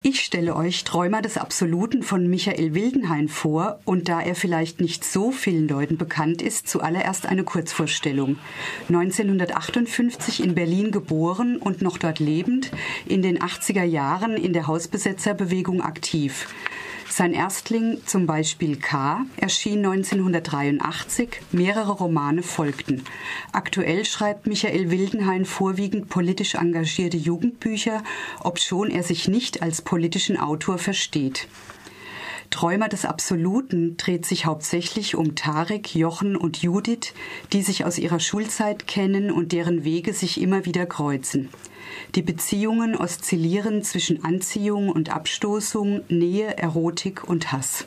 Ich stelle euch Träumer des Absoluten von Michael Wildenhain vor und da er vielleicht nicht so vielen Leuten bekannt ist, zuallererst eine Kurzvorstellung. 1958 in Berlin geboren und noch dort lebend, in den 80er Jahren in der Hausbesetzerbewegung aktiv. Sein Erstling, zum Beispiel K., erschien 1983, mehrere Romane folgten. Aktuell schreibt Michael Wildenhain vorwiegend politisch engagierte Jugendbücher, obschon er sich nicht als politischen Autor versteht. Träumer des Absoluten dreht sich hauptsächlich um Tarek, Jochen und Judith, die sich aus ihrer Schulzeit kennen und deren Wege sich immer wieder kreuzen. Die Beziehungen oszillieren zwischen Anziehung und Abstoßung, Nähe, Erotik und Hass.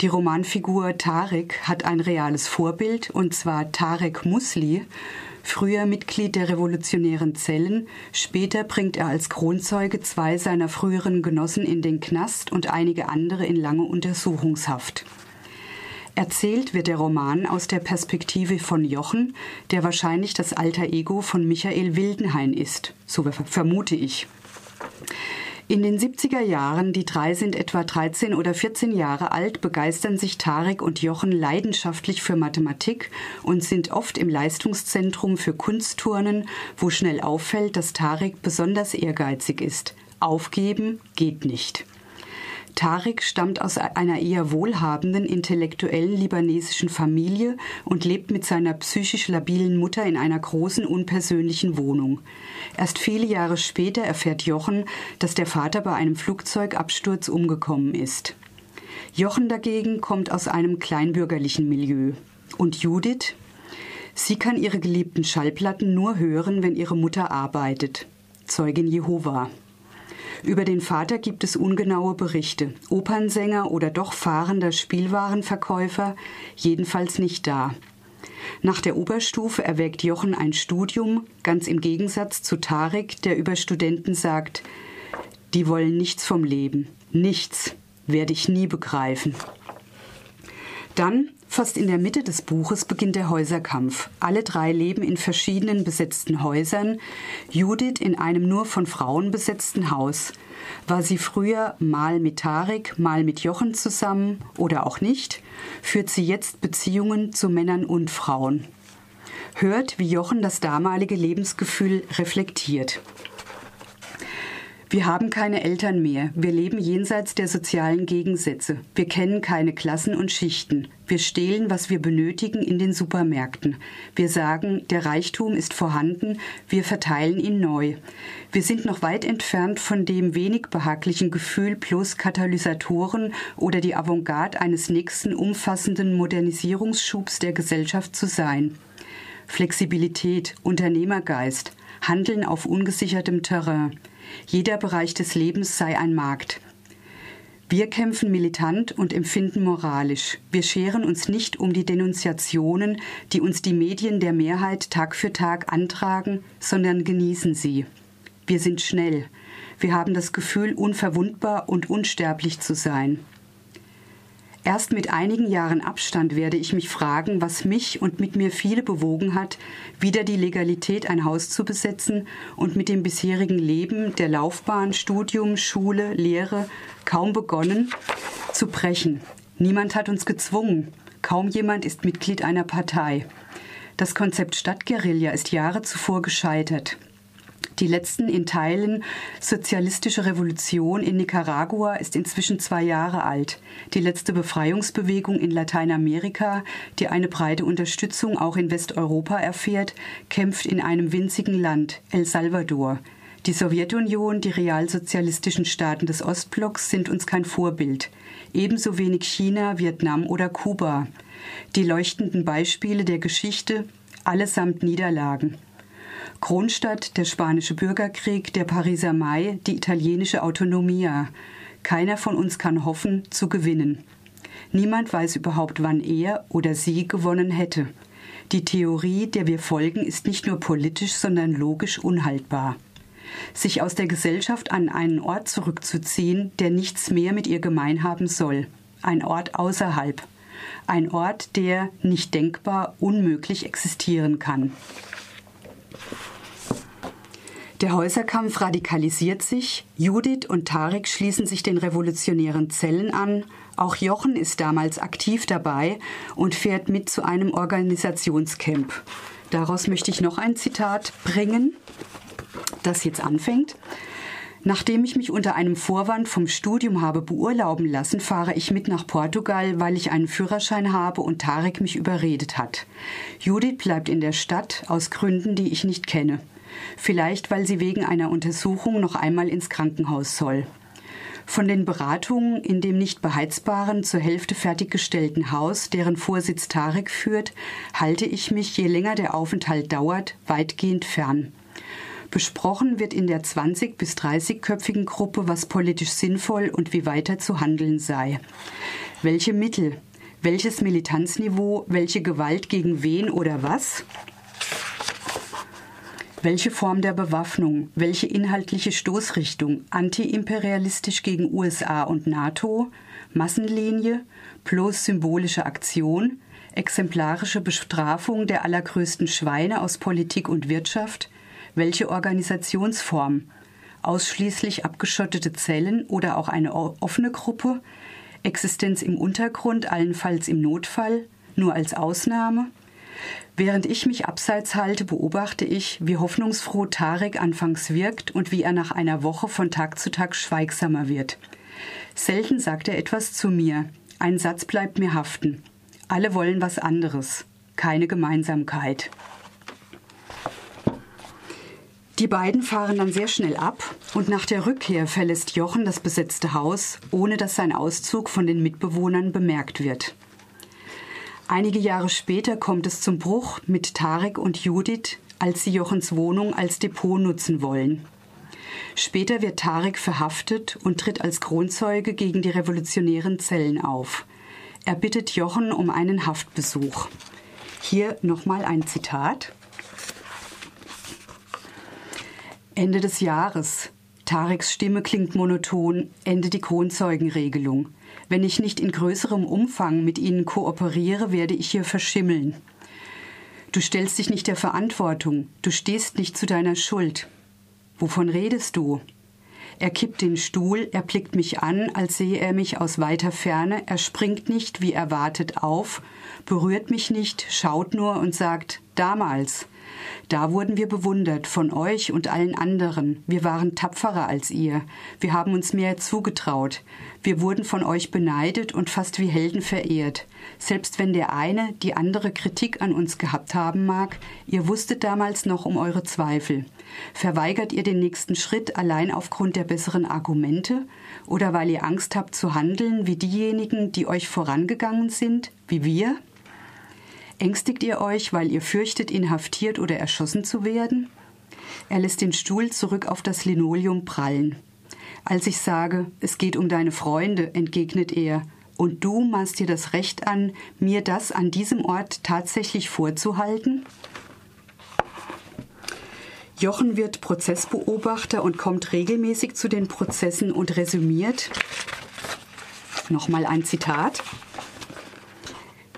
Die Romanfigur Tarek hat ein reales Vorbild, und zwar Tarek Musli, früher Mitglied der revolutionären Zellen, später bringt er als Kronzeuge zwei seiner früheren Genossen in den Knast und einige andere in lange Untersuchungshaft. Erzählt wird der Roman aus der Perspektive von Jochen, der wahrscheinlich das alter Ego von Michael Wildenhain ist, so vermute ich. In den 70er Jahren, die drei sind etwa 13 oder 14 Jahre alt, begeistern sich Tarek und Jochen leidenschaftlich für Mathematik und sind oft im Leistungszentrum für Kunstturnen, wo schnell auffällt, dass Tarek besonders ehrgeizig ist. Aufgeben geht nicht. Tariq stammt aus einer eher wohlhabenden, intellektuellen libanesischen Familie und lebt mit seiner psychisch labilen Mutter in einer großen, unpersönlichen Wohnung. Erst viele Jahre später erfährt Jochen, dass der Vater bei einem Flugzeugabsturz umgekommen ist. Jochen dagegen kommt aus einem kleinbürgerlichen Milieu. Und Judith? Sie kann ihre geliebten Schallplatten nur hören, wenn ihre Mutter arbeitet. Zeugin Jehova. Über den Vater gibt es ungenaue Berichte. Opernsänger oder doch fahrender Spielwarenverkäufer, jedenfalls nicht da. Nach der Oberstufe erwägt Jochen ein Studium, ganz im Gegensatz zu Tarek, der über Studenten sagt, die wollen nichts vom Leben. Nichts werde ich nie begreifen. Dann Fast in der Mitte des Buches beginnt der Häuserkampf. Alle drei leben in verschiedenen besetzten Häusern. Judith in einem nur von Frauen besetzten Haus. War sie früher mal mit Tarek, mal mit Jochen zusammen oder auch nicht, führt sie jetzt Beziehungen zu Männern und Frauen. Hört, wie Jochen das damalige Lebensgefühl reflektiert. Wir haben keine Eltern mehr. Wir leben jenseits der sozialen Gegensätze. Wir kennen keine Klassen und Schichten. Wir stehlen, was wir benötigen, in den Supermärkten. Wir sagen, der Reichtum ist vorhanden, wir verteilen ihn neu. Wir sind noch weit entfernt von dem wenig behaglichen Gefühl, bloß Katalysatoren oder die Avantgarde eines nächsten umfassenden Modernisierungsschubs der Gesellschaft zu sein. Flexibilität, Unternehmergeist, Handeln auf ungesichertem Terrain. Jeder Bereich des Lebens sei ein Markt. Wir kämpfen militant und empfinden moralisch. Wir scheren uns nicht um die Denunziationen, die uns die Medien der Mehrheit Tag für Tag antragen, sondern genießen sie. Wir sind schnell. Wir haben das Gefühl, unverwundbar und unsterblich zu sein. Erst mit einigen Jahren Abstand werde ich mich fragen, was mich und mit mir viele bewogen hat, wieder die Legalität ein Haus zu besetzen und mit dem bisherigen Leben der Laufbahn, Studium, Schule, Lehre kaum begonnen, zu brechen. Niemand hat uns gezwungen. Kaum jemand ist Mitglied einer Partei. Das Konzept Stadtguerilla ist Jahre zuvor gescheitert. Die letzten in Teilen sozialistische Revolution in Nicaragua ist inzwischen zwei Jahre alt. Die letzte Befreiungsbewegung in Lateinamerika, die eine breite Unterstützung auch in Westeuropa erfährt, kämpft in einem winzigen Land, El Salvador. Die Sowjetunion, die realsozialistischen Staaten des Ostblocks sind uns kein Vorbild. Ebenso wenig China, Vietnam oder Kuba. Die leuchtenden Beispiele der Geschichte, allesamt Niederlagen. Kronstadt, der spanische Bürgerkrieg, der Pariser Mai, die italienische Autonomia. Keiner von uns kann hoffen, zu gewinnen. Niemand weiß überhaupt, wann er oder sie gewonnen hätte. Die Theorie, der wir folgen, ist nicht nur politisch, sondern logisch unhaltbar. Sich aus der Gesellschaft an einen Ort zurückzuziehen, der nichts mehr mit ihr gemein haben soll. Ein Ort außerhalb. Ein Ort, der nicht denkbar, unmöglich existieren kann. Der Häuserkampf radikalisiert sich, Judith und Tarek schließen sich den revolutionären Zellen an, auch Jochen ist damals aktiv dabei und fährt mit zu einem Organisationscamp. Daraus möchte ich noch ein Zitat bringen, das jetzt anfängt. Nachdem ich mich unter einem Vorwand vom Studium habe beurlauben lassen, fahre ich mit nach Portugal, weil ich einen Führerschein habe und Tarek mich überredet hat. Judith bleibt in der Stadt aus Gründen, die ich nicht kenne. Vielleicht, weil sie wegen einer Untersuchung noch einmal ins Krankenhaus soll. Von den Beratungen in dem nicht beheizbaren, zur Hälfte fertiggestellten Haus, deren Vorsitz Tarek führt, halte ich mich, je länger der Aufenthalt dauert, weitgehend fern. Besprochen wird in der 20 bis 30-köpfigen Gruppe, was politisch sinnvoll und wie weiter zu handeln sei. Welche Mittel, welches Militanzniveau, welche Gewalt gegen wen oder was? Welche Form der Bewaffnung, welche inhaltliche Stoßrichtung, antiimperialistisch gegen USA und NATO, Massenlinie, bloß symbolische Aktion, exemplarische Bestrafung der allergrößten Schweine aus Politik und Wirtschaft, welche Organisationsform? Ausschließlich abgeschottete Zellen oder auch eine offene Gruppe? Existenz im Untergrund, allenfalls im Notfall, nur als Ausnahme? Während ich mich abseits halte, beobachte ich, wie hoffnungsfroh Tarek anfangs wirkt und wie er nach einer Woche von Tag zu Tag schweigsamer wird. Selten sagt er etwas zu mir. Ein Satz bleibt mir haften. Alle wollen was anderes. Keine Gemeinsamkeit. Die beiden fahren dann sehr schnell ab und nach der Rückkehr verlässt Jochen das besetzte Haus, ohne dass sein Auszug von den Mitbewohnern bemerkt wird. Einige Jahre später kommt es zum Bruch mit Tarek und Judith, als sie Jochens Wohnung als Depot nutzen wollen. Später wird Tarek verhaftet und tritt als Kronzeuge gegen die revolutionären Zellen auf. Er bittet Jochen um einen Haftbesuch. Hier nochmal ein Zitat. Ende des Jahres. Tareks Stimme klingt monoton. Ende die Kronzeugenregelung. Wenn ich nicht in größerem Umfang mit Ihnen kooperiere, werde ich hier verschimmeln. Du stellst dich nicht der Verantwortung. Du stehst nicht zu deiner Schuld. Wovon redest du? Er kippt den Stuhl, er blickt mich an, als sehe er mich aus weiter Ferne, er springt nicht wie erwartet auf, berührt mich nicht, schaut nur und sagt Damals. Da wurden wir bewundert von euch und allen anderen. Wir waren tapferer als ihr. Wir haben uns mehr zugetraut. Wir wurden von euch beneidet und fast wie Helden verehrt. Selbst wenn der eine die andere Kritik an uns gehabt haben mag, ihr wusstet damals noch um eure Zweifel. Verweigert ihr den nächsten Schritt allein aufgrund der besseren Argumente oder weil ihr Angst habt zu handeln wie diejenigen, die euch vorangegangen sind, wie wir? Ängstigt ihr euch, weil ihr fürchtet, inhaftiert oder erschossen zu werden? Er lässt den Stuhl zurück auf das Linoleum prallen. Als ich sage, es geht um deine Freunde, entgegnet er, und du maßt dir das Recht an, mir das an diesem Ort tatsächlich vorzuhalten? Jochen wird Prozessbeobachter und kommt regelmäßig zu den Prozessen und resümiert. Nochmal ein Zitat.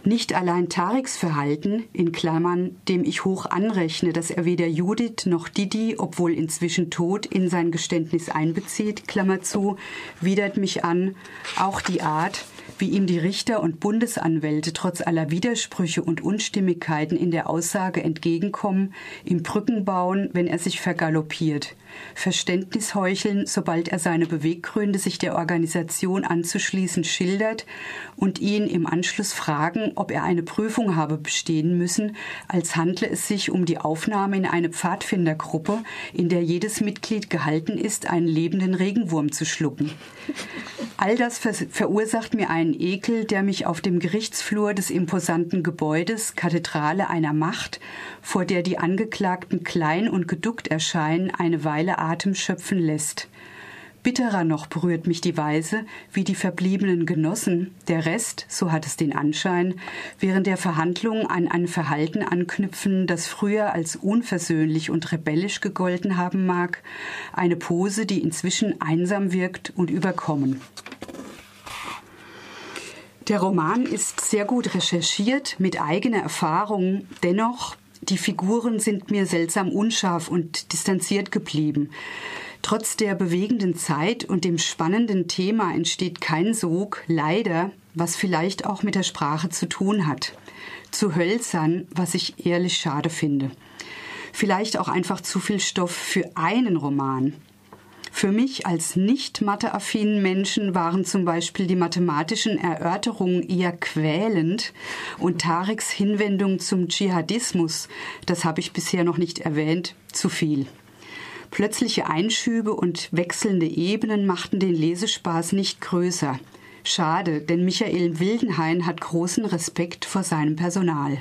Nicht allein Tareks Verhalten, in Klammern, dem ich hoch anrechne, dass er weder Judith noch Didi, obwohl inzwischen tot, in sein Geständnis einbezieht, Klammer zu, widert mich an, auch die Art, wie ihm die Richter und Bundesanwälte trotz aller Widersprüche und Unstimmigkeiten in der Aussage entgegenkommen, ihm Brücken bauen, wenn er sich vergaloppiert, Verständnis heucheln, sobald er seine Beweggründe, sich der Organisation anzuschließen, schildert und ihn im Anschluss fragen, ob er eine Prüfung habe bestehen müssen, als handle es sich um die Aufnahme in eine Pfadfindergruppe, in der jedes Mitglied gehalten ist, einen lebenden Regenwurm zu schlucken. All das verursacht mir einen Ekel, der mich auf dem Gerichtsflur des imposanten Gebäudes, Kathedrale einer Macht, vor der die Angeklagten klein und geduckt erscheinen, eine Weile Atem schöpfen lässt. Bitterer noch berührt mich die Weise, wie die verbliebenen Genossen, der Rest, so hat es den Anschein, während der Verhandlungen an ein Verhalten anknüpfen, das früher als unversöhnlich und rebellisch gegolten haben mag, eine Pose, die inzwischen einsam wirkt und überkommen. Der Roman ist sehr gut recherchiert, mit eigener Erfahrung. Dennoch die Figuren sind mir seltsam unscharf und distanziert geblieben. Trotz der bewegenden Zeit und dem spannenden Thema entsteht kein Sog, leider, was vielleicht auch mit der Sprache zu tun hat. Zu hölzern, was ich ehrlich schade finde. Vielleicht auch einfach zu viel Stoff für einen Roman. Für mich als nicht matheaffinen Menschen waren zum Beispiel die mathematischen Erörterungen eher quälend und Tareks Hinwendung zum Dschihadismus, das habe ich bisher noch nicht erwähnt, zu viel. Plötzliche Einschübe und wechselnde Ebenen machten den Lesespaß nicht größer. Schade, denn Michael Wildenhain hat großen Respekt vor seinem Personal.